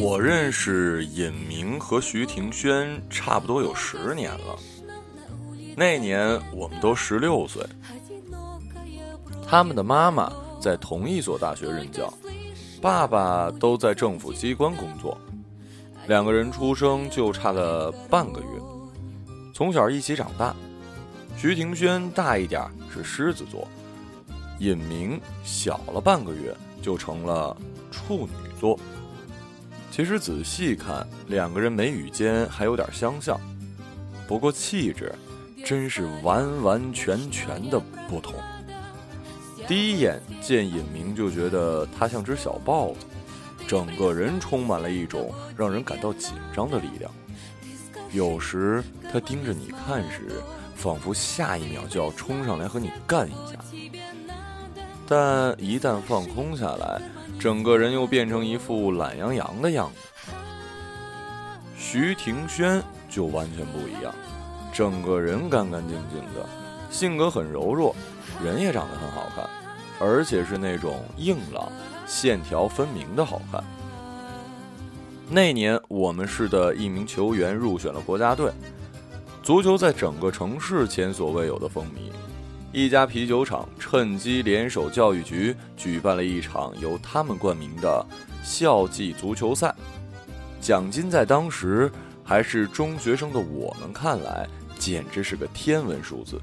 我认识尹明和徐庭轩差不多有十年了。那年我们都十六岁，他们的妈妈在同一所大学任教，爸爸都在政府机关工作，两个人出生就差了半个月，从小一起长大。徐庭轩大一点是狮子座，尹明小了半个月就成了处女座。其实仔细看，两个人眉宇间还有点相像，不过气质真是完完全全的不同。第一眼见尹明就觉得他像只小豹子，整个人充满了一种让人感到紧张的力量。有时他盯着你看时，仿佛下一秒就要冲上来和你干一架，但一旦放空下来。整个人又变成一副懒洋洋的样子。徐庭轩就完全不一样，整个人干干净净的，性格很柔弱，人也长得很好看，而且是那种硬朗、线条分明的好看。那年我们市的一名球员入选了国家队，足球在整个城市前所未有的风靡。一家啤酒厂趁机联手教育局举办了一场由他们冠名的校际足球赛，奖金在当时还是中学生的我们看来简直是个天文数字。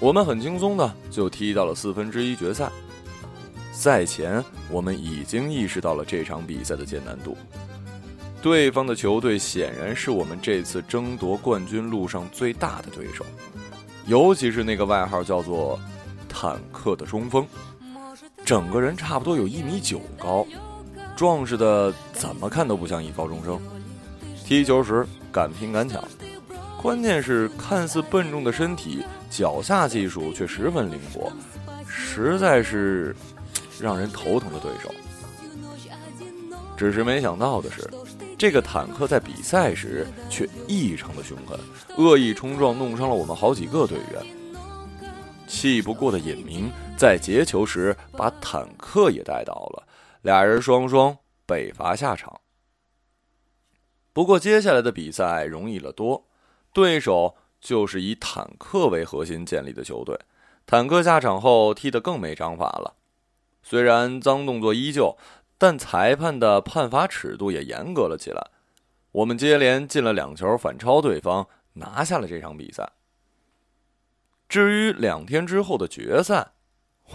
我们很轻松的就踢到了四分之一决赛。赛前我们已经意识到了这场比赛的艰难度，对方的球队显然是我们这次争夺冠军路上最大的对手。尤其是那个外号叫做“坦克”的中锋，整个人差不多有一米九高，壮实的怎么看都不像一高中生。踢球时敢拼敢抢，关键是看似笨重的身体，脚下技术却十分灵活，实在是让人头疼的对手。只是没想到的是。这个坦克在比赛时却异常的凶狠，恶意冲撞，弄伤了我们好几个队员。气不过的尹明在截球时把坦克也带倒了，俩人双双被罚下场。不过接下来的比赛容易了多，对手就是以坦克为核心建立的球队，坦克下场后踢得更没章法了，虽然脏动作依旧。但裁判的判罚尺度也严格了起来，我们接连进了两球反超对方，拿下了这场比赛。至于两天之后的决赛，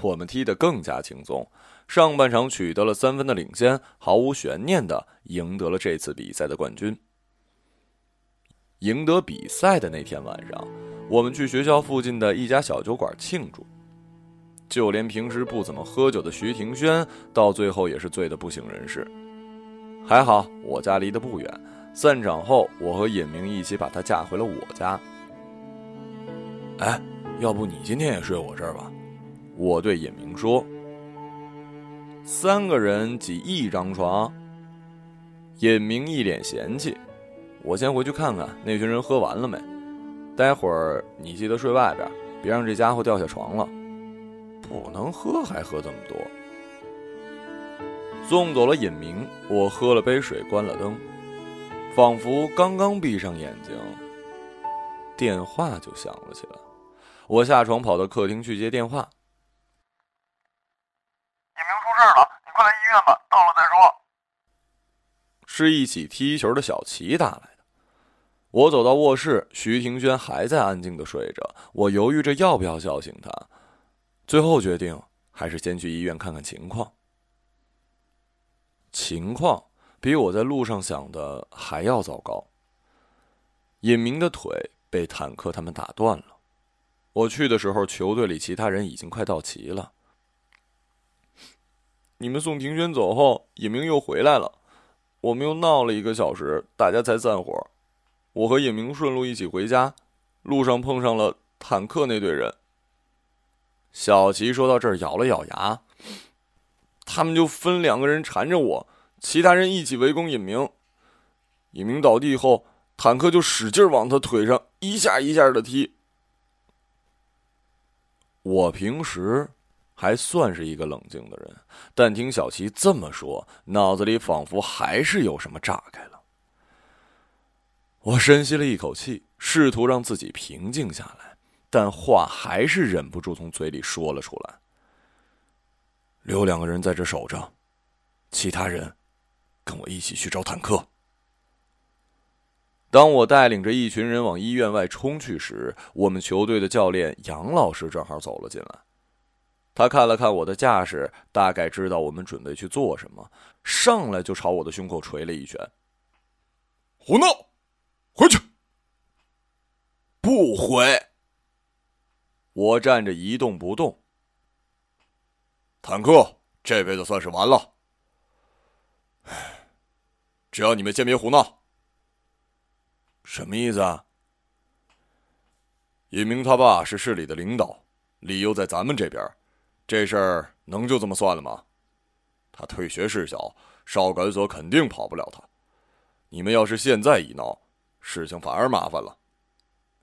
我们踢得更加轻松，上半场取得了三分的领先，毫无悬念的赢得了这次比赛的冠军。赢得比赛的那天晚上，我们去学校附近的一家小酒馆庆祝。就连平时不怎么喝酒的徐庭轩，到最后也是醉得不省人事。还好我家离得不远，散场后我和尹明一起把她架回了我家。哎，要不你今天也睡我这儿吧？我对尹明说。三个人挤一张床。尹明一脸嫌弃。我先回去看看那群人喝完了没，待会儿你记得睡外边，别让这家伙掉下床了。不能喝，还喝这么多。送走了尹明，我喝了杯水，关了灯，仿佛刚刚闭上眼睛，电话就响了起来。我下床跑到客厅去接电话。尹明出事了，你快来医院吧，到了再说。是一起踢球的小齐打来的。我走到卧室，徐庭轩还在安静的睡着，我犹豫着要不要叫醒他。最后决定还是先去医院看看情况。情况比我在路上想的还要糟糕。尹明的腿被坦克他们打断了。我去的时候，球队里其他人已经快到齐了。你们送庭轩走后，尹明又回来了，我们又闹了一个小时，大家才散伙。我和尹明顺路一起回家，路上碰上了坦克那队人。小齐说到这儿，咬了咬牙。他们就分两个人缠着我，其他人一起围攻尹明。尹明倒地后，坦克就使劲往他腿上一下一下的踢。我平时还算是一个冷静的人，但听小齐这么说，脑子里仿佛还是有什么炸开了。我深吸了一口气，试图让自己平静下来，但话还是忍不住从嘴里说了出来：“留两个人在这守着，其他人跟我一起去找坦克。”当我带领着一群人往医院外冲去时，我们球队的教练杨老师正好走了进来。他看了看我的架势，大概知道我们准备去做什么，上来就朝我的胸口捶了一拳：“胡闹，回去！”不回。我站着一动不动。坦克这辈子算是完了。只要你们先别胡闹。什么意思啊？尹明他爸是市里的领导，李又在咱们这边，这事儿能就这么算了吗？他退学事小，少管所肯定跑不了他。你们要是现在一闹，事情反而麻烦了。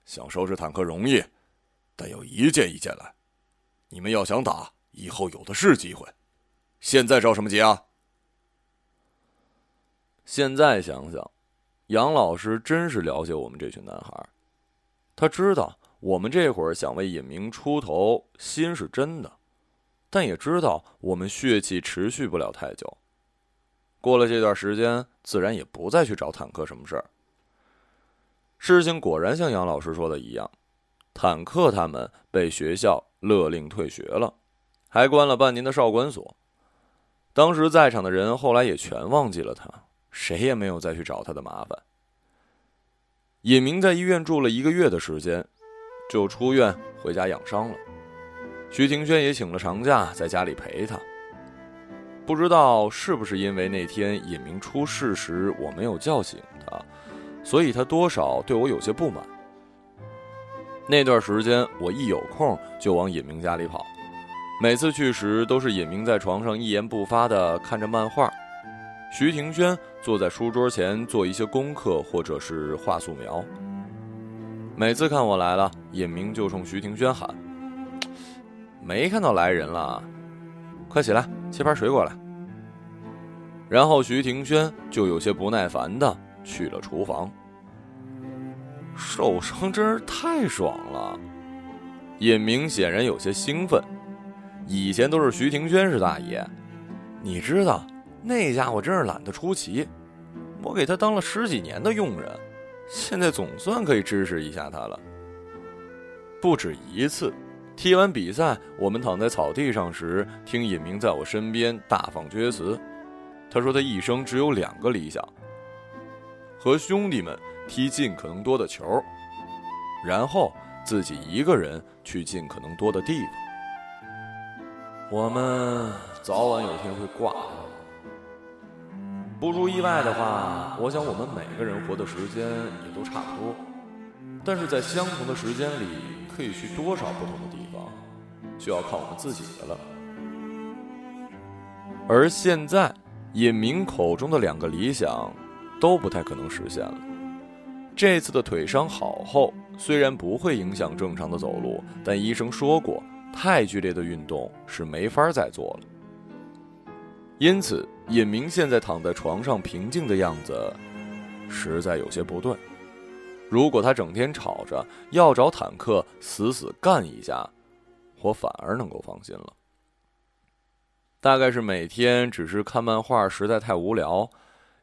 想收拾坦克容易，但要一件一件来。你们要想打，以后有的是机会。现在着什么急啊？现在想想。杨老师真是了解我们这群男孩，他知道我们这会儿想为尹明出头，心是真的，但也知道我们血气持续不了太久。过了这段时间，自然也不再去找坦克什么事儿。事情果然像杨老师说的一样，坦克他们被学校勒令退学了，还关了半年的少管所。当时在场的人后来也全忘记了他。谁也没有再去找他的麻烦。尹明在医院住了一个月的时间，就出院回家养伤了。徐庭轩也请了长假，在家里陪他。不知道是不是因为那天尹明出事时我没有叫醒他，所以他多少对我有些不满。那段时间，我一有空就往尹明家里跑，每次去时都是尹明在床上一言不发的看着漫画。徐庭轩坐在书桌前做一些功课，或者是画素描。每次看我来了，尹明就冲徐庭轩喊：“没看到来人了，快起来切盘水果来。”然后徐庭轩就有些不耐烦的去了厨房。受伤真是太爽了，尹明显然有些兴奋。以前都是徐庭轩是大爷，你知道。那家伙真是懒得出奇，我给他当了十几年的佣人，现在总算可以支持一下他了。不止一次，踢完比赛，我们躺在草地上时，听尹明在我身边大放厥词。他说他一生只有两个理想：和兄弟们踢尽可能多的球，然后自己一个人去尽可能多的地方。我们早晚有一天会挂。不出意外的话，我想我们每个人活的时间也都差不多，但是在相同的时间里，可以去多少不同的地方，就要靠我们自己的了。而现在，尹明口中的两个理想，都不太可能实现了。这次的腿伤好后，虽然不会影响正常的走路，但医生说过，太剧烈的运动是没法再做了。因此。尹明现在躺在床上平静的样子，实在有些不对。如果他整天吵着要找坦克死死干一架，我反而能够放心了。大概是每天只是看漫画实在太无聊，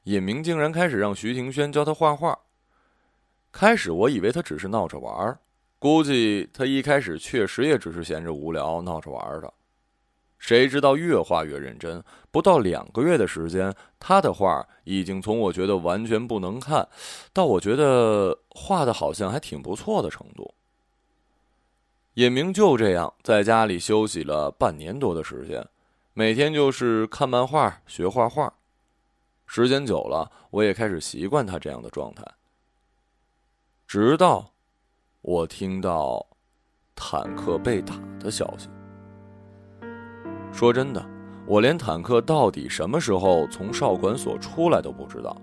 尹明竟然开始让徐庭轩教他画画。开始我以为他只是闹着玩儿估计他一开始确实也只是闲着无聊闹着玩儿的。谁知道越画越认真，不到两个月的时间，他的画已经从我觉得完全不能看，到我觉得画的好像还挺不错的程度。尹明就这样在家里休息了半年多的时间，每天就是看漫画、学画画。时间久了，我也开始习惯他这样的状态。直到我听到坦克被打的消息。说真的，我连坦克到底什么时候从少管所出来都不知道。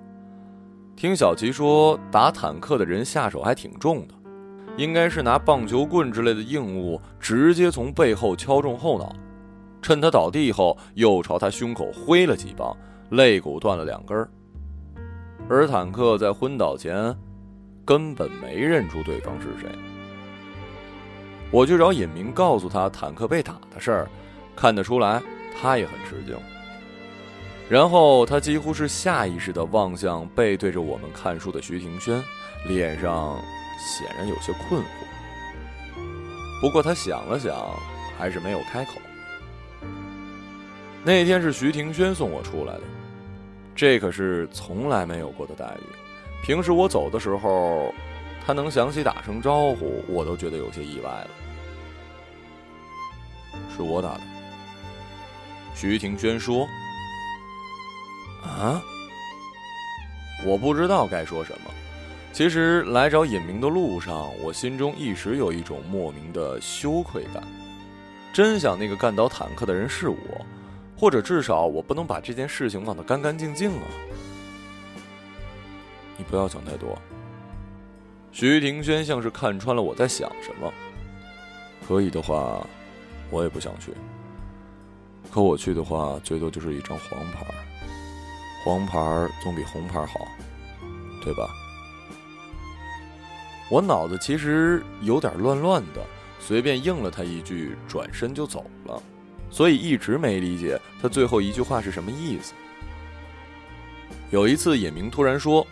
听小齐说，打坦克的人下手还挺重的，应该是拿棒球棍之类的硬物直接从背后敲中后脑，趁他倒地后又朝他胸口挥了几棒，肋骨断了两根儿。而坦克在昏倒前根本没认出对方是谁。我去找尹明，告诉他坦克被打的事儿，看得出来他也很吃惊。然后他几乎是下意识地望向背对着我们看书的徐庭轩，脸上显然有些困惑。不过他想了想，还是没有开口。那天是徐庭轩送我出来的，这可是从来没有过的待遇。平时我走的时候，他能想起打声招呼，我都觉得有些意外了。是我打的，徐庭轩说。啊！我不知道该说什么。其实来找尹明的路上，我心中一时有一种莫名的羞愧感。真想那个干倒坦克的人是我，或者至少我不能把这件事情忘得干干净净啊！你不要想太多。徐庭轩像是看穿了我在想什么。可以的话，我也不想去。可我去的话，最多就是一张黄牌。黄牌总比红牌好，对吧？我脑子其实有点乱乱的，随便应了他一句，转身就走了，所以一直没理解他最后一句话是什么意思。有一次，野明突然说：“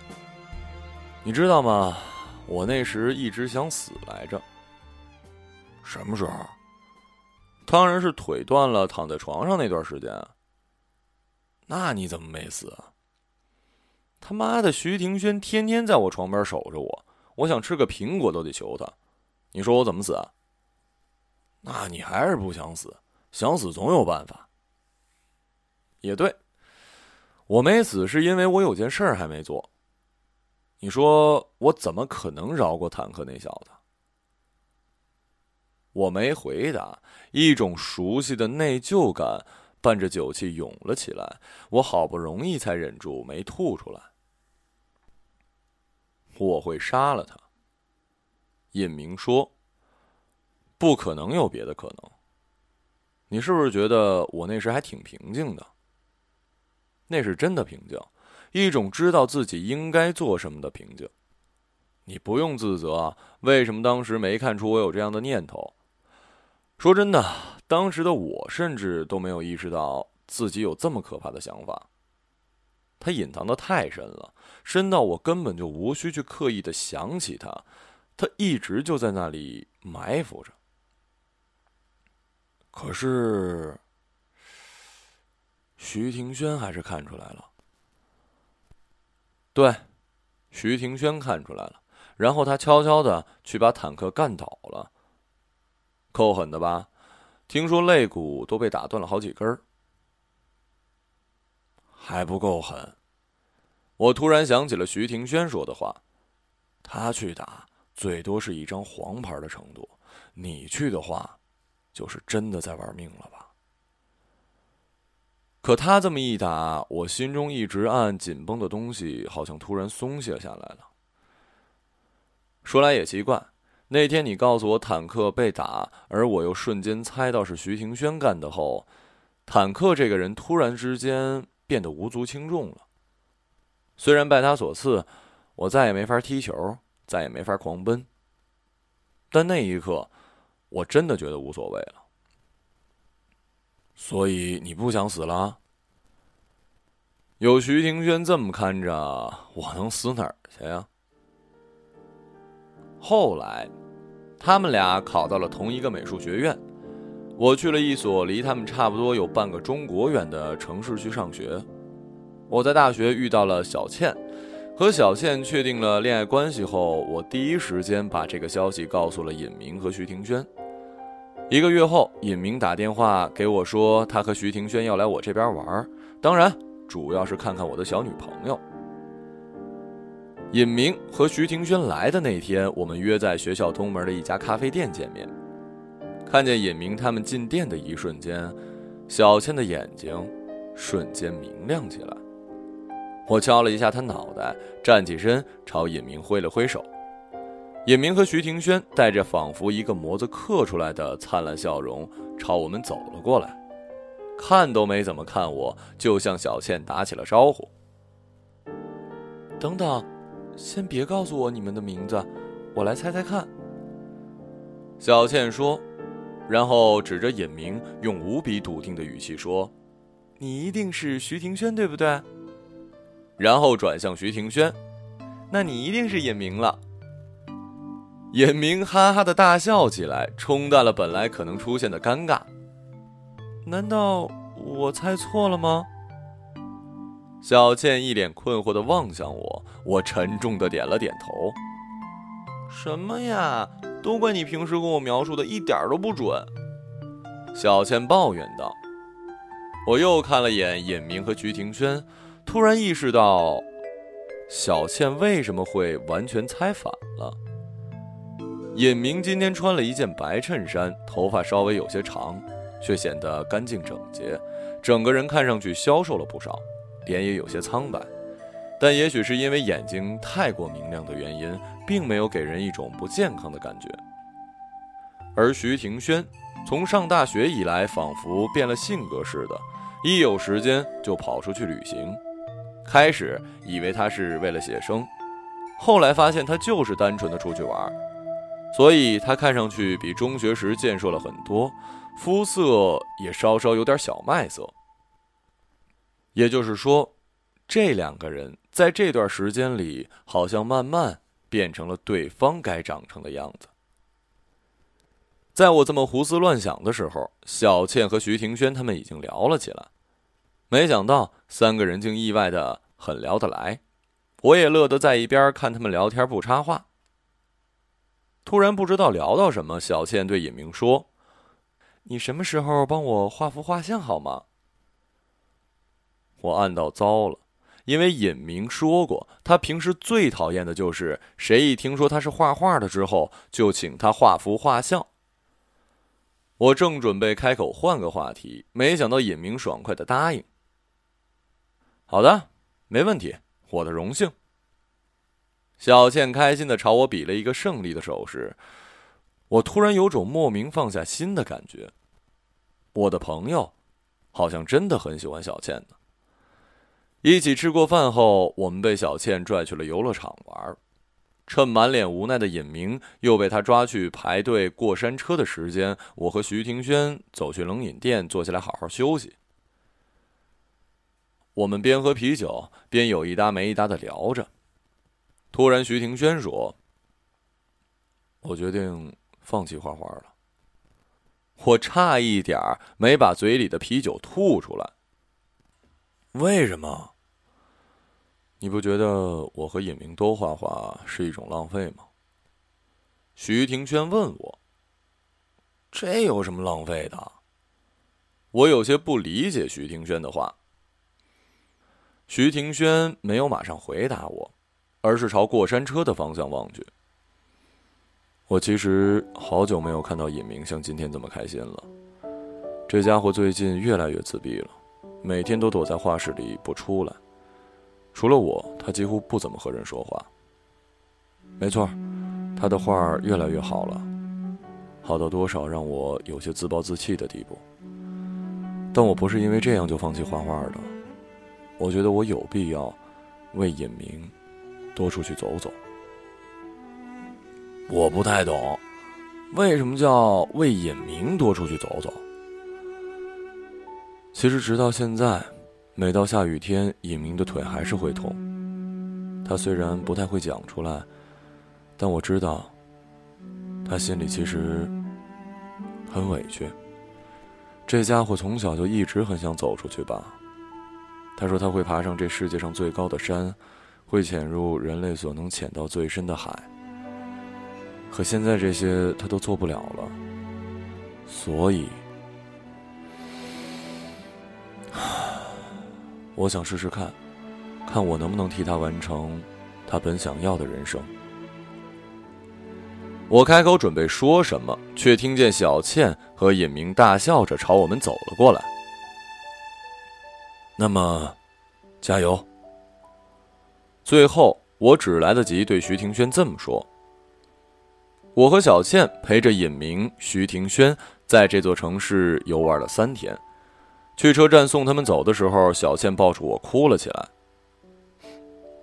你知道吗？我那时一直想死来着。什么时候？当然是腿断了，躺在床上那段时间。”那你怎么没死？他妈的，徐庭轩天天在我床边守着我，我想吃个苹果都得求他。你说我怎么死？那你还是不想死？想死总有办法。也对，我没死是因为我有件事儿还没做。你说我怎么可能饶过坦克那小子？我没回答，一种熟悉的内疚感。伴着酒气涌了起来，我好不容易才忍住没吐出来。我会杀了他。尹明说：“不可能有别的可能。”你是不是觉得我那时还挺平静的？那是真的平静，一种知道自己应该做什么的平静。你不用自责，为什么当时没看出我有这样的念头？说真的。当时的我甚至都没有意识到自己有这么可怕的想法。他隐藏的太深了，深到我根本就无需去刻意的想起他，他一直就在那里埋伏着。可是，徐庭轩还是看出来了。对，徐庭轩看出来了，然后他悄悄的去把坦克干倒了，够狠的吧？听说肋骨都被打断了好几根儿，还不够狠。我突然想起了徐庭轩说的话，他去打最多是一张黄牌的程度，你去的话，就是真的在玩命了吧？可他这么一打，我心中一直暗暗紧绷的东西，好像突然松懈下来了。说来也奇怪。那天你告诉我坦克被打，而我又瞬间猜到是徐庭轩干的后，坦克这个人突然之间变得无足轻重了。虽然拜他所赐，我再也没法踢球，再也没法狂奔，但那一刻，我真的觉得无所谓了。所以你不想死了？有徐庭轩这么看着，我能死哪儿去呀？后来，他们俩考到了同一个美术学院，我去了一所离他们差不多有半个中国远的城市去上学。我在大学遇到了小倩，和小倩确定了恋爱关系后，我第一时间把这个消息告诉了尹明和徐庭轩。一个月后，尹明打电话给我说，他和徐庭轩要来我这边玩，当然主要是看看我的小女朋友。尹明和徐庭轩来的那天，我们约在学校东门的一家咖啡店见面。看见尹明他们进店的一瞬间，小倩的眼睛瞬间明亮起来。我敲了一下他脑袋，站起身朝尹明挥了挥手。尹明和徐庭轩带着仿佛一个模子刻出来的灿烂笑容朝我们走了过来，看都没怎么看我，就向小倩打起了招呼。等等，先别告诉我你们的名字，我来猜猜看。小倩说，然后指着尹明，用无比笃定的语气说：“你一定是徐庭轩，对不对？”然后转向徐庭轩，那你一定是尹明了。尹明哈哈的大笑起来，冲淡了本来可能出现的尴尬。难道我猜错了吗？小倩一脸困惑的望向我，我沉重的点了点头。什么呀？都怪你平时跟我描述的一点都不准。小倩抱怨道。我又看了眼尹明和徐庭轩。突然意识到，小倩为什么会完全猜反了。尹明今天穿了一件白衬衫，头发稍微有些长，却显得干净整洁，整个人看上去消瘦了不少，脸也有些苍白。但也许是因为眼睛太过明亮的原因，并没有给人一种不健康的感觉。而徐庭轩从上大学以来，仿佛变了性格似的，一有时间就跑出去旅行。开始以为他是为了写生，后来发现他就是单纯的出去玩，所以他看上去比中学时健硕了很多，肤色也稍稍有点小麦色。也就是说，这两个人在这段时间里好像慢慢变成了对方该长成的样子。在我这么胡思乱想的时候，小倩和徐庭轩他们已经聊了起来。没想到三个人竟意外的很聊得来，我也乐得在一边看他们聊天不插话。突然不知道聊到什么，小倩对尹明说：“你什么时候帮我画幅画像好吗？”我暗道糟了，因为尹明说过，他平时最讨厌的就是谁一听说他是画画的之后，就请他画幅画像。我正准备开口换个话题，没想到尹明爽快的答应。好的，没问题，我的荣幸。小倩开心的朝我比了一个胜利的手势，我突然有种莫名放下心的感觉。我的朋友，好像真的很喜欢小倩呢。一起吃过饭后，我们被小倩拽去了游乐场玩。趁满脸无奈的尹明又被他抓去排队过山车的时间，我和徐庭轩走去冷饮店坐下来好好休息。我们边喝啤酒边有一搭没一搭的聊着，突然徐庭轩说：“我决定放弃画画了。”我差一点没把嘴里的啤酒吐出来。为什么？你不觉得我和尹明都画画是一种浪费吗？徐庭轩问我：“这有什么浪费的？”我有些不理解徐庭轩的话。徐庭轩没有马上回答我，而是朝过山车的方向望去。我其实好久没有看到尹明像今天这么开心了。这家伙最近越来越自闭了，每天都躲在画室里不出来。除了我，他几乎不怎么和人说话。没错，他的画越来越好了，好到多少让我有些自暴自弃的地步。但我不是因为这样就放弃画画的。我觉得我有必要为尹明多出去走走。我不太懂，为什么叫为尹明多出去走走？其实直到现在，每到下雨天，尹明的腿还是会痛。他虽然不太会讲出来，但我知道，他心里其实很委屈。这家伙从小就一直很想走出去吧。他说他会爬上这世界上最高的山，会潜入人类所能潜到最深的海。可现在这些他都做不了了，所以，我想试试看，看我能不能替他完成他本想要的人生。我开口准备说什么，却听见小倩和尹明大笑着朝我们走了过来。那么，加油！最后，我只来得及对徐庭轩这么说：“我和小倩陪着尹明、徐庭轩在这座城市游玩了三天。去车站送他们走的时候，小倩抱住我哭了起来。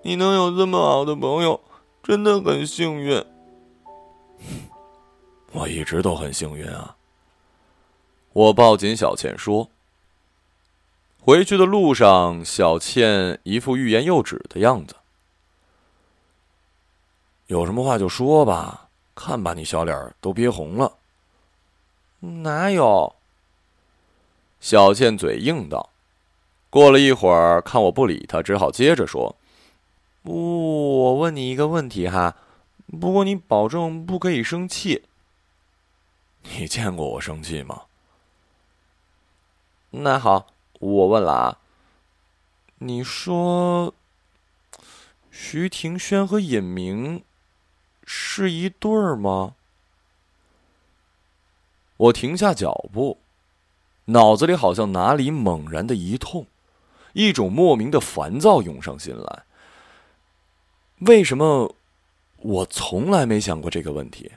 你能有这么好的朋友，真的很幸运。我一直都很幸运啊。”我抱紧小倩说。回去的路上，小倩一副欲言又止的样子。有什么话就说吧，看把你小脸都憋红了。哪有？小倩嘴硬道。过了一会儿，看我不理她，只好接着说：“我问你一个问题哈，不过你保证不可以生气。你见过我生气吗？那好。”我问了啊，你说徐庭轩和尹明是一对儿吗？我停下脚步，脑子里好像哪里猛然的一痛，一种莫名的烦躁涌上心来。为什么我从来没想过这个问题？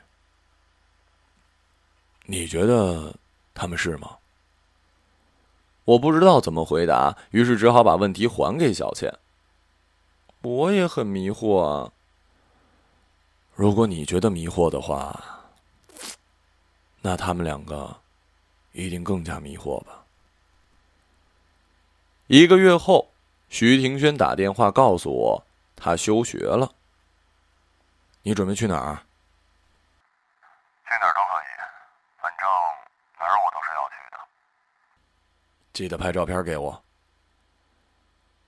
你觉得他们是吗？我不知道怎么回答，于是只好把问题还给小倩。我也很迷惑啊。如果你觉得迷惑的话，那他们两个一定更加迷惑吧。一个月后，徐庭轩打电话告诉我，他休学了。你准备去哪儿？去哪儿都可以，反正哪儿我都是要去的。记得拍照片给我。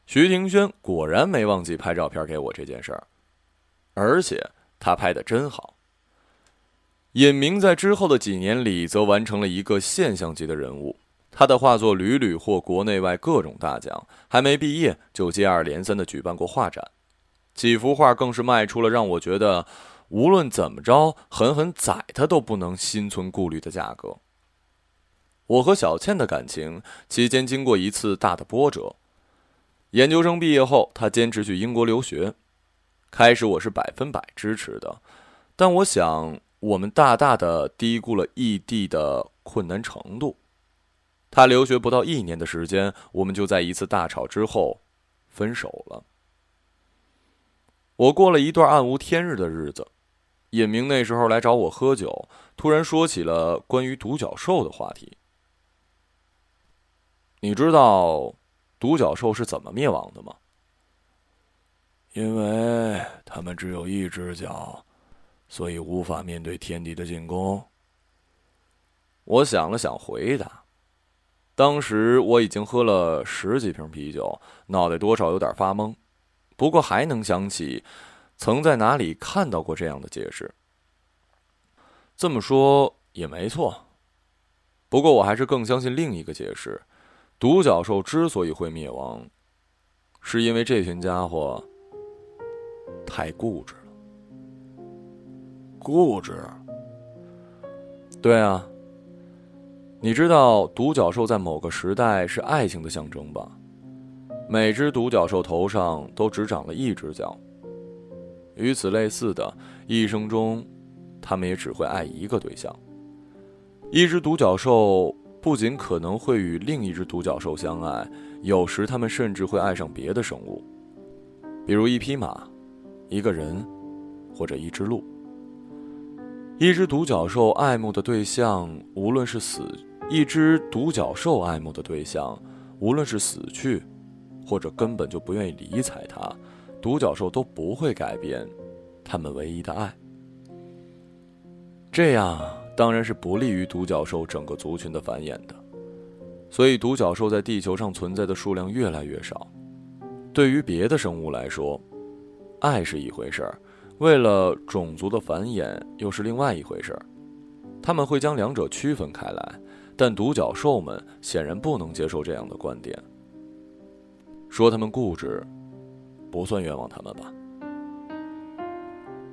徐庭轩果然没忘记拍照片给我这件事儿，而且他拍的真好。尹明在之后的几年里，则完成了一个现象级的人物，他的画作屡屡获国内外各种大奖，还没毕业就接二连三的举办过画展，几幅画更是卖出了让我觉得无论怎么着狠狠宰他都不能心存顾虑的价格。我和小倩的感情期间经过一次大的波折。研究生毕业后，他坚持去英国留学。开始我是百分百支持的，但我想我们大大的低估了异地的困难程度。他留学不到一年的时间，我们就在一次大吵之后分手了。我过了一段暗无天日的日子。尹明那时候来找我喝酒，突然说起了关于独角兽的话题。你知道独角兽是怎么灭亡的吗？因为他们只有一只脚，所以无法面对天敌的进攻。我想了想，回答：“当时我已经喝了十几瓶啤酒，脑袋多少有点发懵，不过还能想起曾在哪里看到过这样的解释。这么说也没错，不过我还是更相信另一个解释。”独角兽之所以会灭亡，是因为这群家伙太固执了。固执？对啊。你知道独角兽在某个时代是爱情的象征吧？每只独角兽头上都只长了一只角。与此类似的，一生中，他们也只会爱一个对象。一只独角兽。不仅可能会与另一只独角兽相爱，有时他们甚至会爱上别的生物，比如一匹马、一个人，或者一只鹿。一只独角兽爱慕的对象，无论是死；一只独角兽爱慕的对象，无论是死去，或者根本就不愿意理睬它，独角兽都不会改变他们唯一的爱。这样。当然是不利于独角兽整个族群的繁衍的，所以独角兽在地球上存在的数量越来越少。对于别的生物来说，爱是一回事儿，为了种族的繁衍又是另外一回事儿。他们会将两者区分开来，但独角兽们显然不能接受这样的观点。说他们固执，不算冤枉他们吧？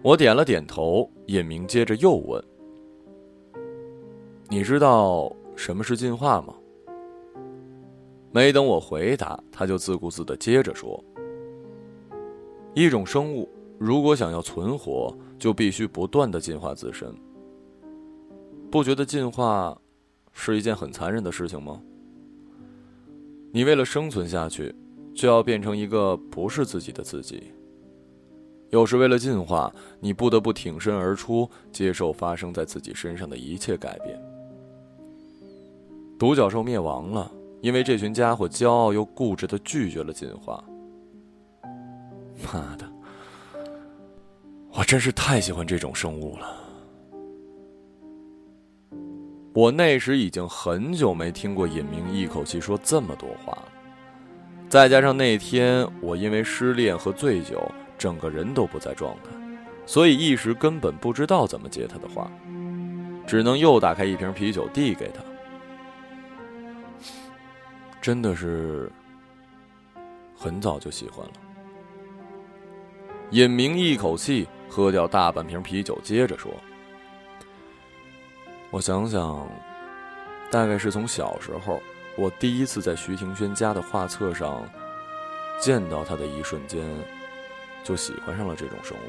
我点了点头。尹明接着又问。你知道什么是进化吗？没等我回答，他就自顾自的接着说：“一种生物如果想要存活，就必须不断的进化自身。不觉得进化是一件很残忍的事情吗？你为了生存下去，就要变成一个不是自己的自己。有时为了进化，你不得不挺身而出，接受发生在自己身上的一切改变。独角兽灭亡了，因为这群家伙骄傲又固执的拒绝了进化。妈的，我真是太喜欢这种生物了。我那时已经很久没听过尹明一口气说这么多话了，再加上那天我因为失恋和醉酒，整个人都不在状态，所以一时根本不知道怎么接他的话，只能又打开一瓶啤酒递给他。真的是很早就喜欢了。尹明一口气喝掉大半瓶啤酒，接着说。我想想，大概是从小时候，我第一次在徐庭轩家的画册上见到他的一瞬间，就喜欢上了这种生物。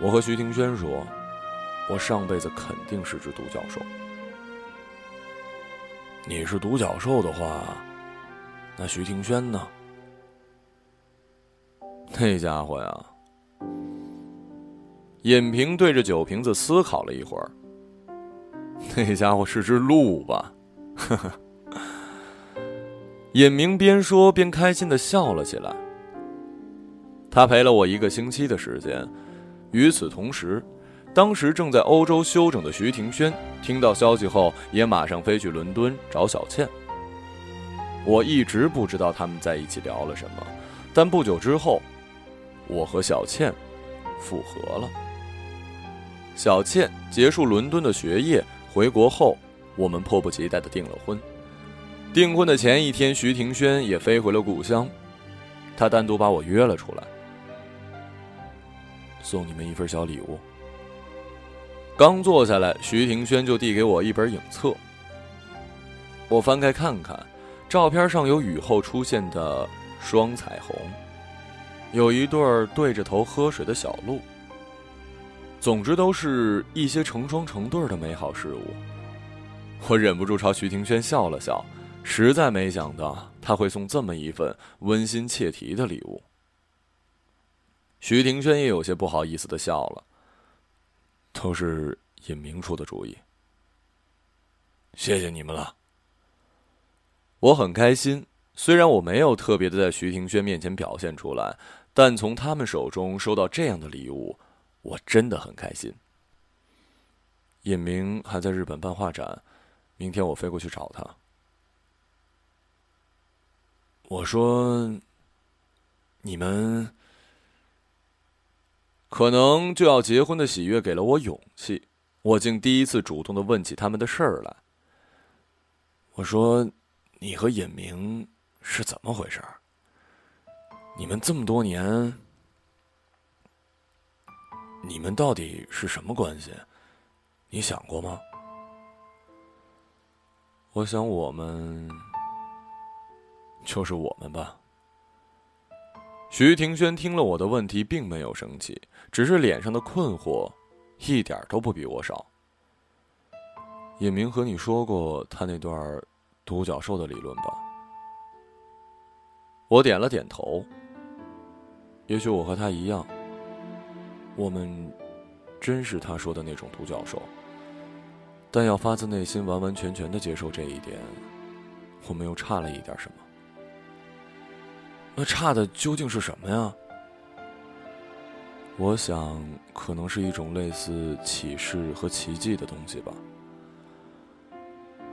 我和徐庭轩说，我上辈子肯定是只独角兽。你是独角兽的话，那徐庭轩呢？那家伙呀，尹平对着酒瓶子思考了一会儿。那家伙是只鹿吧？呵呵。尹明边说边开心的笑了起来。他陪了我一个星期的时间。与此同时，当时正在欧洲休整的徐庭轩听到消息后，也马上飞去伦敦找小倩。我一直不知道他们在一起聊了什么，但不久之后，我和小倩复合了。小倩结束伦敦的学业。回国后，我们迫不及待的订了婚。订婚的前一天，徐庭轩也飞回了故乡，他单独把我约了出来，送你们一份小礼物。刚坐下来，徐庭轩就递给我一本影册。我翻开看看，照片上有雨后出现的双彩虹，有一对儿对着头喝水的小鹿。总之都是一些成双成对的美好事物。我忍不住朝徐庭轩笑了笑，实在没想到他会送这么一份温馨切题的礼物。徐庭轩也有些不好意思的笑了。都是尹明出的主意，谢谢你们了。我很开心，虽然我没有特别的在徐庭轩面前表现出来，但从他们手中收到这样的礼物。我真的很开心。尹明还在日本办画展，明天我飞过去找他。我说：“你们可能就要结婚的喜悦给了我勇气，我竟第一次主动的问起他们的事儿来。”我说：“你和尹明是怎么回事？你们这么多年……”你们到底是什么关系？你想过吗？我想我们就是我们吧。徐庭轩听了我的问题，并没有生气，只是脸上的困惑一点都不比我少。尹明和你说过他那段独角兽的理论吧？我点了点头。也许我和他一样。我们真是他说的那种独角兽，但要发自内心、完完全全的接受这一点，我们又差了一点什么？那差的究竟是什么呀？我想，可能是一种类似启示和奇迹的东西吧。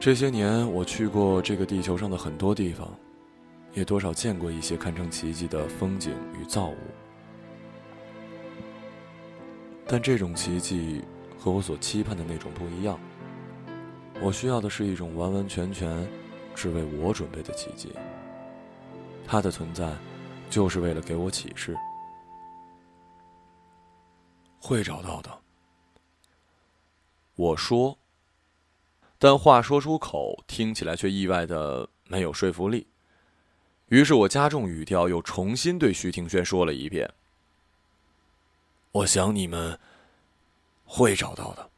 这些年，我去过这个地球上的很多地方，也多少见过一些堪称奇迹的风景与造物。但这种奇迹和我所期盼的那种不一样。我需要的是一种完完全全只为我准备的奇迹。它的存在，就是为了给我启示。会找到的。我说，但话说出口，听起来却意外的没有说服力。于是我加重语调，又重新对徐庭轩说了一遍：“我想你们会找到的。”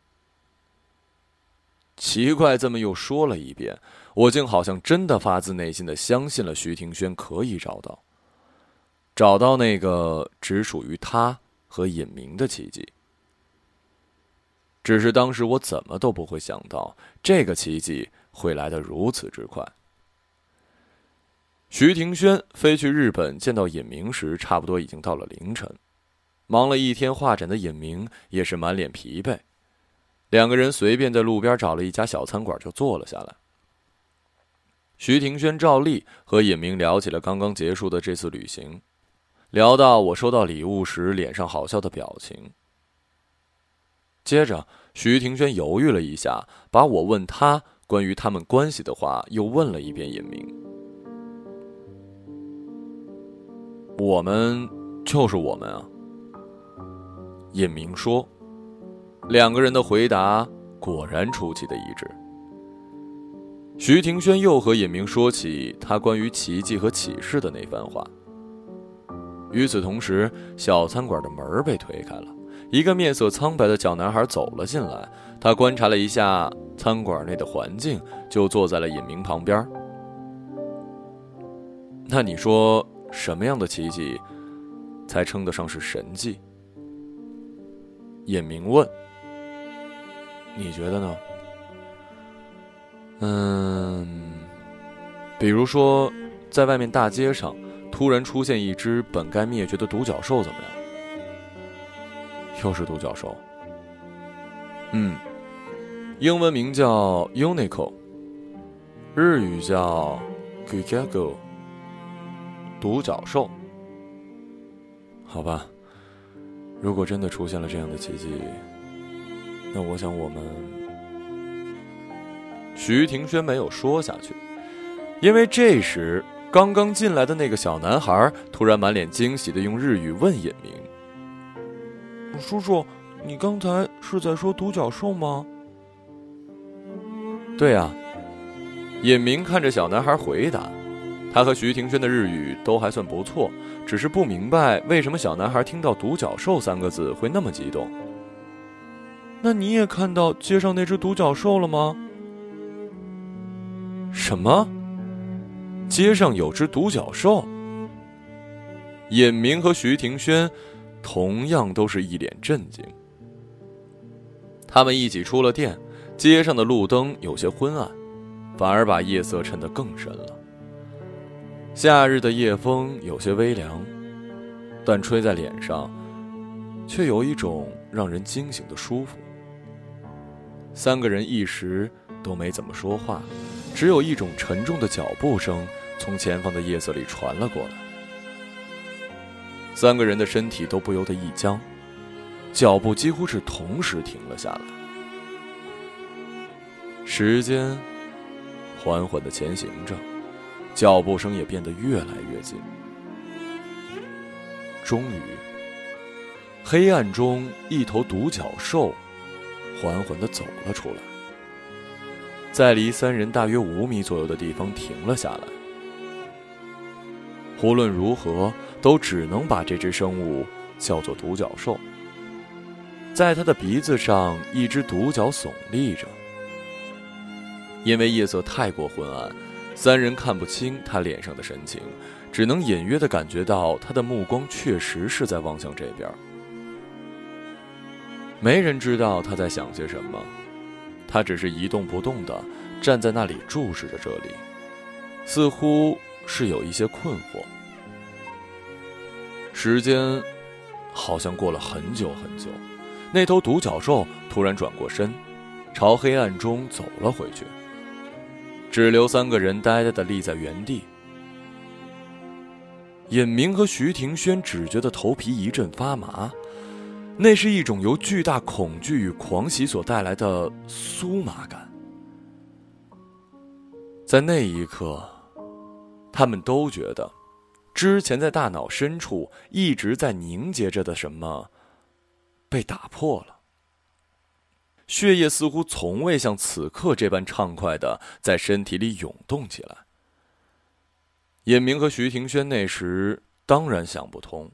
奇怪，这么又说了一遍，我竟好像真的发自内心的相信了徐庭轩可以找到，找到那个只属于他和尹明的奇迹。只是当时我怎么都不会想到，这个奇迹会来得如此之快。徐庭轩飞去日本见到尹明时，差不多已经到了凌晨。忙了一天画展的尹明也是满脸疲惫。两个人随便在路边找了一家小餐馆就坐了下来。徐庭轩照例和尹明聊起了刚刚结束的这次旅行，聊到我收到礼物时脸上好笑的表情。接着，徐庭轩犹豫了一下，把我问他关于他们关系的话又问了一遍尹明。我们就是我们啊，尹明说。两个人的回答果然出奇的一致。徐庭轩又和尹明说起他关于奇迹和启示的那番话。与此同时，小餐馆的门被推开了，一个面色苍白的小男孩走了进来。他观察了一下餐馆内的环境，就坐在了尹明旁边。那你说，什么样的奇迹才称得上是神迹？尹明问。你觉得呢？嗯，比如说，在外面大街上突然出现一只本该灭绝的独角兽，怎么样？又是独角兽。嗯，英文名叫 Unico，日语叫 Gigago，独角兽。好吧，如果真的出现了这样的奇迹。那我想，我们徐庭轩没有说下去，因为这时刚刚进来的那个小男孩突然满脸惊喜的用日语问尹明：“叔叔，你刚才是在说独角兽吗？”“对呀。”尹明看着小男孩回答，他和徐庭轩的日语都还算不错，只是不明白为什么小男孩听到“独角兽”三个字会那么激动。那你也看到街上那只独角兽了吗？什么？街上有只独角兽？尹明和徐庭轩同样都是一脸震惊。他们一起出了店，街上的路灯有些昏暗，反而把夜色衬得更深了。夏日的夜风有些微凉，但吹在脸上，却有一种让人惊醒的舒服。三个人一时都没怎么说话，只有一种沉重的脚步声从前方的夜色里传了过来。三个人的身体都不由得一僵，脚步几乎是同时停了下来。时间缓缓的前行着，脚步声也变得越来越近。终于，黑暗中一头独角兽。缓缓的走了出来，在离三人大约五米左右的地方停了下来。无论如何，都只能把这只生物叫做独角兽。在它的鼻子上，一只独角耸立着。因为夜色太过昏暗，三人看不清他脸上的神情，只能隐约的感觉到他的目光确实是在望向这边。没人知道他在想些什么，他只是一动不动的站在那里注视着这里，似乎是有一些困惑。时间好像过了很久很久，那头独角兽突然转过身，朝黑暗中走了回去，只留三个人呆呆的立在原地。尹明和徐庭轩只觉得头皮一阵发麻。那是一种由巨大恐惧与狂喜所带来的酥麻感，在那一刻，他们都觉得，之前在大脑深处一直在凝结着的什么，被打破了。血液似乎从未像此刻这般畅快的在身体里涌动起来。尹明和徐庭轩那时当然想不通，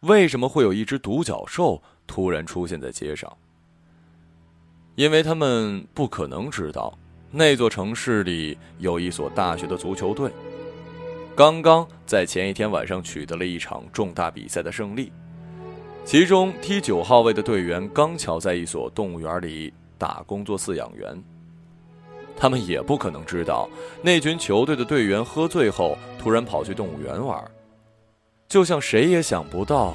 为什么会有一只独角兽突然出现在街上。因为他们不可能知道，那座城市里有一所大学的足球队，刚刚在前一天晚上取得了一场重大比赛的胜利，其中踢九号位的队员刚巧在一所动物园里打工做饲养员。他们也不可能知道，那群球队的队员喝醉后突然跑去动物园玩，就像谁也想不到，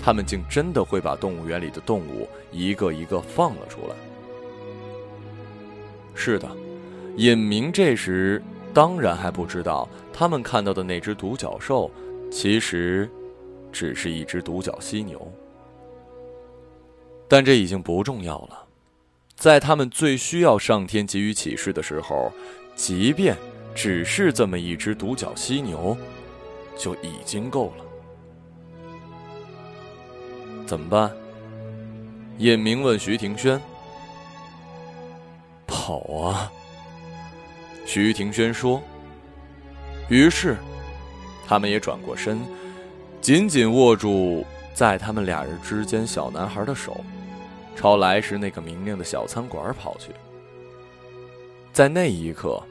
他们竟真的会把动物园里的动物一个一个放了出来。是的，尹明这时当然还不知道，他们看到的那只独角兽，其实只是一只独角犀牛。但这已经不重要了。在他们最需要上天给予启示的时候，即便只是这么一只独角犀牛，就已经够了。怎么办？尹明问徐庭轩。跑啊！徐庭轩说。于是，他们也转过身，紧紧握住在他们俩人之间小男孩的手。朝来时那个明亮的小餐馆跑去。在那一刻，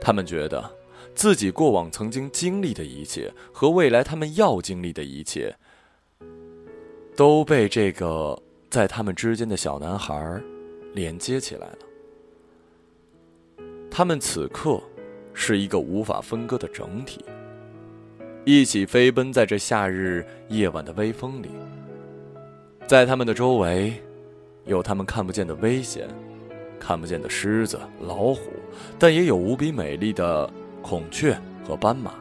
他们觉得自己过往曾经经历的一切和未来他们要经历的一切，都被这个在他们之间的小男孩连接起来了。他们此刻是一个无法分割的整体，一起飞奔在这夏日夜晚的微风里，在他们的周围。有他们看不见的危险，看不见的狮子、老虎，但也有无比美丽的孔雀和斑马。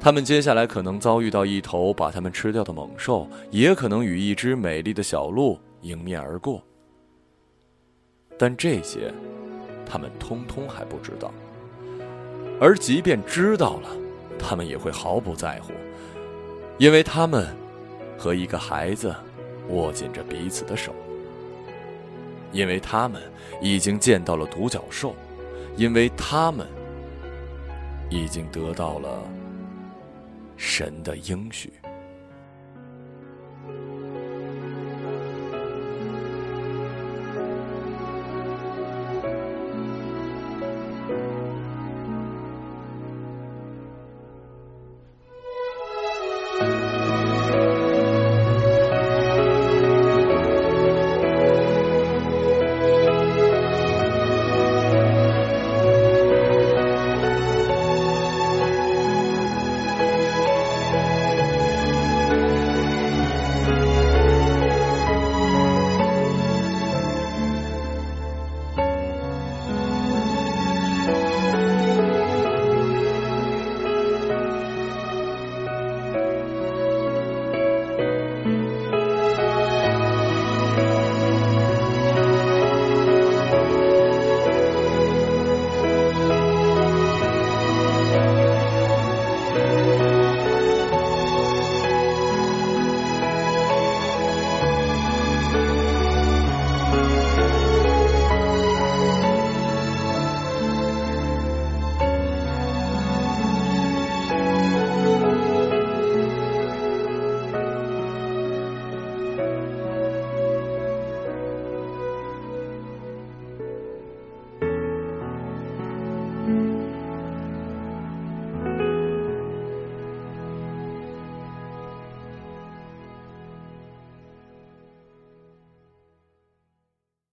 他们接下来可能遭遇到一头把他们吃掉的猛兽，也可能与一只美丽的小鹿迎面而过。但这些，他们通通还不知道。而即便知道了，他们也会毫不在乎，因为他们和一个孩子握紧着彼此的手。因为他们已经见到了独角兽，因为他们已经得到了神的应许。